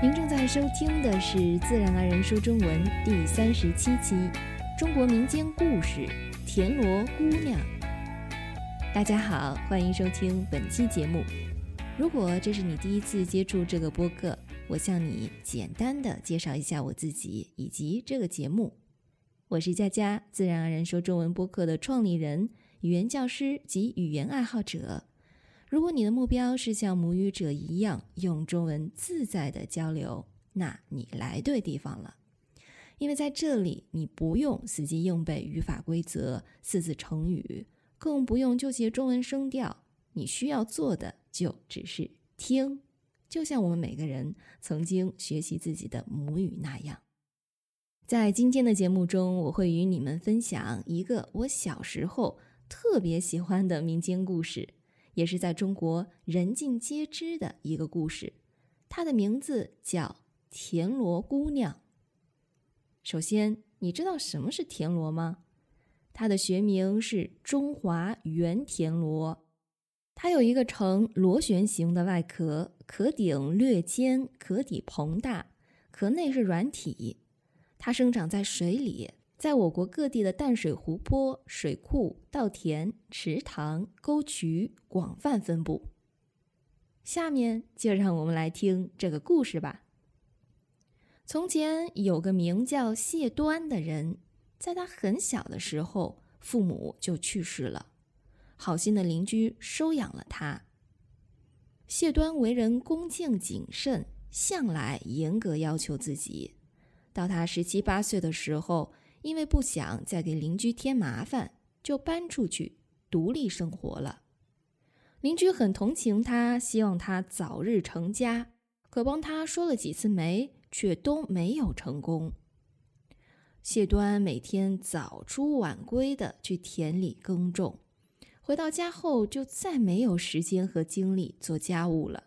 您正在收听的是《自然而然说中文》第三十七期《中国民间故事·田螺姑娘》。大家好，欢迎收听本期节目。如果这是你第一次接触这个播客，我向你简单的介绍一下我自己以及这个节目。我是佳佳，自然而然说中文播客的创立人、语言教师及语言爱好者。如果你的目标是像母语者一样用中文自在的交流，那你来对地方了。因为在这里，你不用死记硬背语法规则、四字成语，更不用纠结中文声调。你需要做的就只是听，就像我们每个人曾经学习自己的母语那样。在今天的节目中，我会与你们分享一个我小时候特别喜欢的民间故事。也是在中国人尽皆知的一个故事，它的名字叫田螺姑娘。首先，你知道什么是田螺吗？它的学名是中华圆田螺，它有一个呈螺旋形的外壳，壳顶略尖，壳底膨大，壳内是软体。它生长在水里。在我国各地的淡水湖泊、水库、稻田、池塘、沟渠广泛分布。下面就让我们来听这个故事吧。从前有个名叫谢端的人，在他很小的时候，父母就去世了。好心的邻居收养了他。谢端为人恭敬谨慎，向来严格要求自己。到他十七八岁的时候。因为不想再给邻居添麻烦，就搬出去独立生活了。邻居很同情他，希望他早日成家，可帮他说了几次媒，却都没有成功。谢端每天早出晚归的去田里耕种，回到家后就再没有时间和精力做家务了，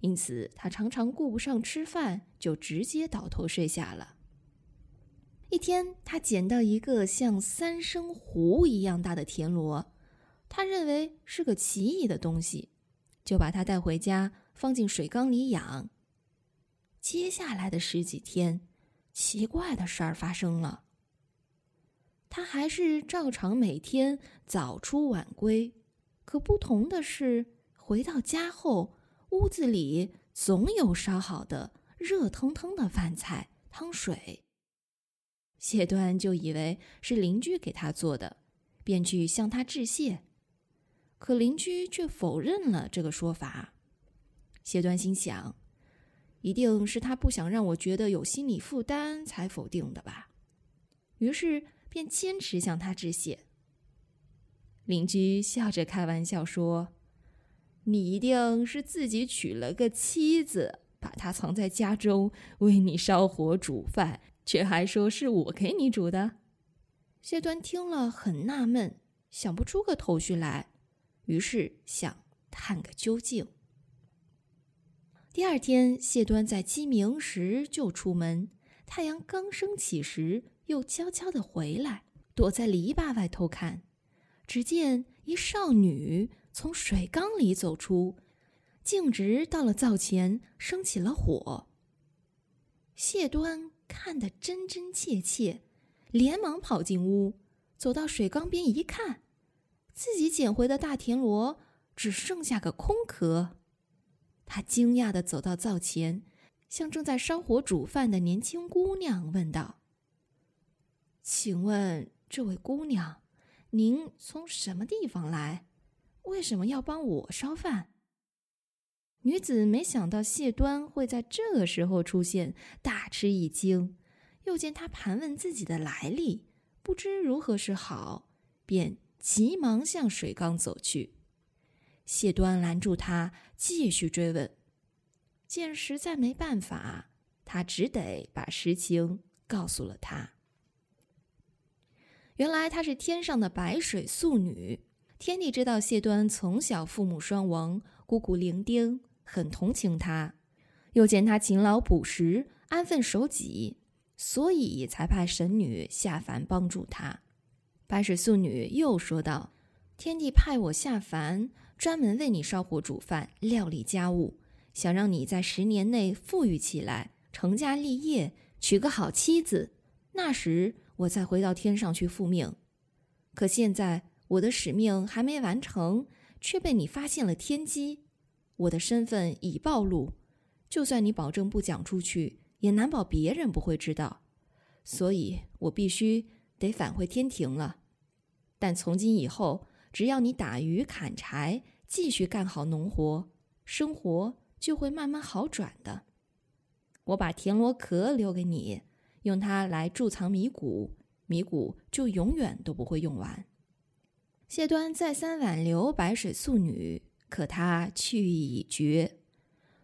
因此他常常顾不上吃饭，就直接倒头睡下了。一天，他捡到一个像三升壶一样大的田螺，他认为是个奇异的东西，就把它带回家，放进水缸里养。接下来的十几天，奇怪的事儿发生了。他还是照常每天早出晚归，可不同的是，回到家后，屋子里总有烧好的热腾腾的饭菜、汤水。谢端就以为是邻居给他做的，便去向他致谢，可邻居却否认了这个说法。谢端心想，一定是他不想让我觉得有心理负担才否定的吧，于是便坚持向他致谢。邻居笑着开玩笑说：“你一定是自己娶了个妻子，把她藏在家中，为你烧火煮饭。”却还说是我给你煮的，谢端听了很纳闷，想不出个头绪来，于是想探个究竟。第二天，谢端在鸡鸣时就出门，太阳刚升起时又悄悄的回来，躲在篱笆外偷看。只见一少女从水缸里走出，径直到了灶前，生起了火。谢端。看得真真切切，连忙跑进屋，走到水缸边一看，自己捡回的大田螺只剩下个空壳。他惊讶地走到灶前，向正在烧火煮饭的年轻姑娘问道：“请问这位姑娘，您从什么地方来？为什么要帮我烧饭？”女子没想到谢端会在这个时候出现，大吃一惊。又见他盘问自己的来历，不知如何是好，便急忙向水缸走去。谢端拦住他，继续追问。见实在没办法，他只得把实情告诉了他。原来她是天上的白水素女，天帝知道谢端从小父母双亡，孤苦伶仃。很同情他，又见他勤劳朴实、安分守己，所以才派神女下凡帮助他。白水素女又说道：“天帝派我下凡，专门为你烧火煮饭、料理家务，想让你在十年内富裕起来，成家立业，娶个好妻子，那时我再回到天上去复命。可现在我的使命还没完成，却被你发现了天机，我的身份已暴露。就算你保证不讲出去，也难保别人不会知道。所以我必须得返回天庭了。但从今以后，只要你打鱼砍柴，继续干好农活，生活就会慢慢好转的。我把田螺壳留给你，用它来贮藏米谷，米谷就永远都不会用完。谢端再三挽留白水素女，可她去意已决。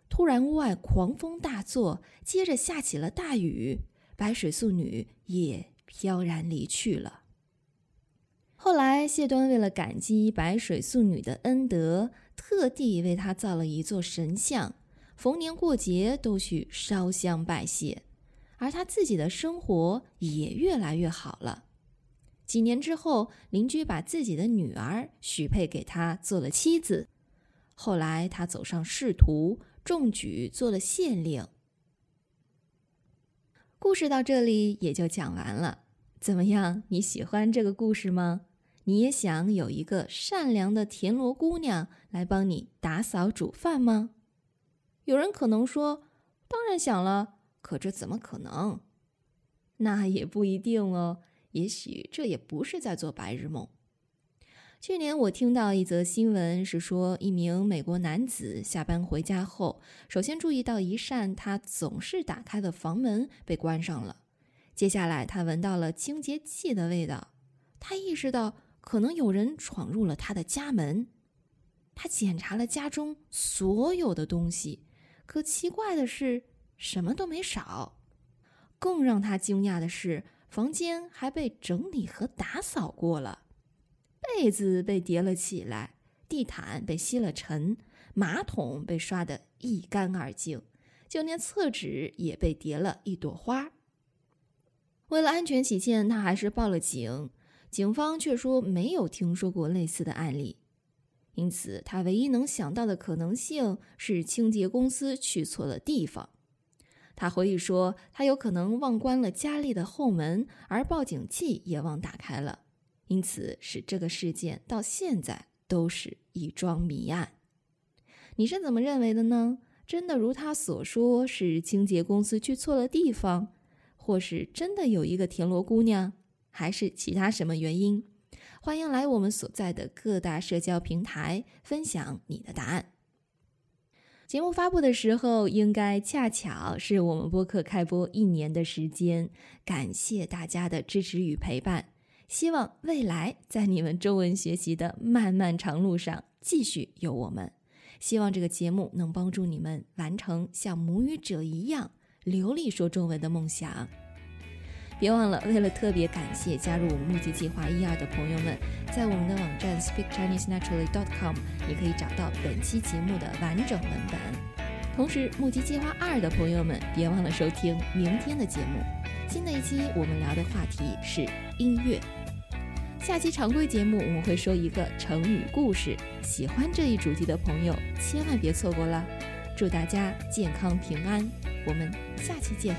突然，屋外狂风大作，接着下起了大雨，白水素女也飘然离去了。后来，谢端为了感激白水素女的恩德，特地为她造了一座神像，逢年过节都去烧香拜谢，而他自己的生活也越来越好了。几年之后，邻居把自己的女儿许配给他做了妻子。后来，他走上仕途，中举做了县令。故事到这里也就讲完了。怎么样？你喜欢这个故事吗？你也想有一个善良的田螺姑娘来帮你打扫煮饭吗？有人可能说：“当然想了。”可这怎么可能？那也不一定哦。也许这也不是在做白日梦。去年我听到一则新闻，是说一名美国男子下班回家后，首先注意到一扇他总是打开的房门被关上了。接下来，他闻到了清洁剂的味道，他意识到。可能有人闯入了他的家门，他检查了家中所有的东西，可奇怪的是，什么都没少。更让他惊讶的是，房间还被整理和打扫过了，被子被叠了起来，地毯被吸了尘，马桶被刷得一干二净，就连厕纸也被叠了一朵花。为了安全起见，他还是报了警。警方却说没有听说过类似的案例，因此他唯一能想到的可能性是清洁公司去错了地方。他回忆说，他有可能忘关了家里的后门，而报警器也忘打开了，因此使这个事件到现在都是一桩谜案。你是怎么认为的呢？真的如他所说是清洁公司去错了地方，或是真的有一个田螺姑娘？还是其他什么原因？欢迎来我们所在的各大社交平台分享你的答案。节目发布的时候，应该恰巧是我们播客开播一年的时间。感谢大家的支持与陪伴，希望未来在你们中文学习的漫漫长路上继续有我们。希望这个节目能帮助你们完成像母语者一样流利说中文的梦想。别忘了，为了特别感谢加入我们募集计划一二的朋友们，在我们的网站 speakchinesenaturally.com，你可以找到本期节目的完整文本。同时，募集计划二的朋友们，别忘了收听明天的节目。新的一期我们聊的话题是音乐。下期常规节目我们会说一个成语故事，喜欢这一主题的朋友千万别错过了。祝大家健康平安，我们下期见。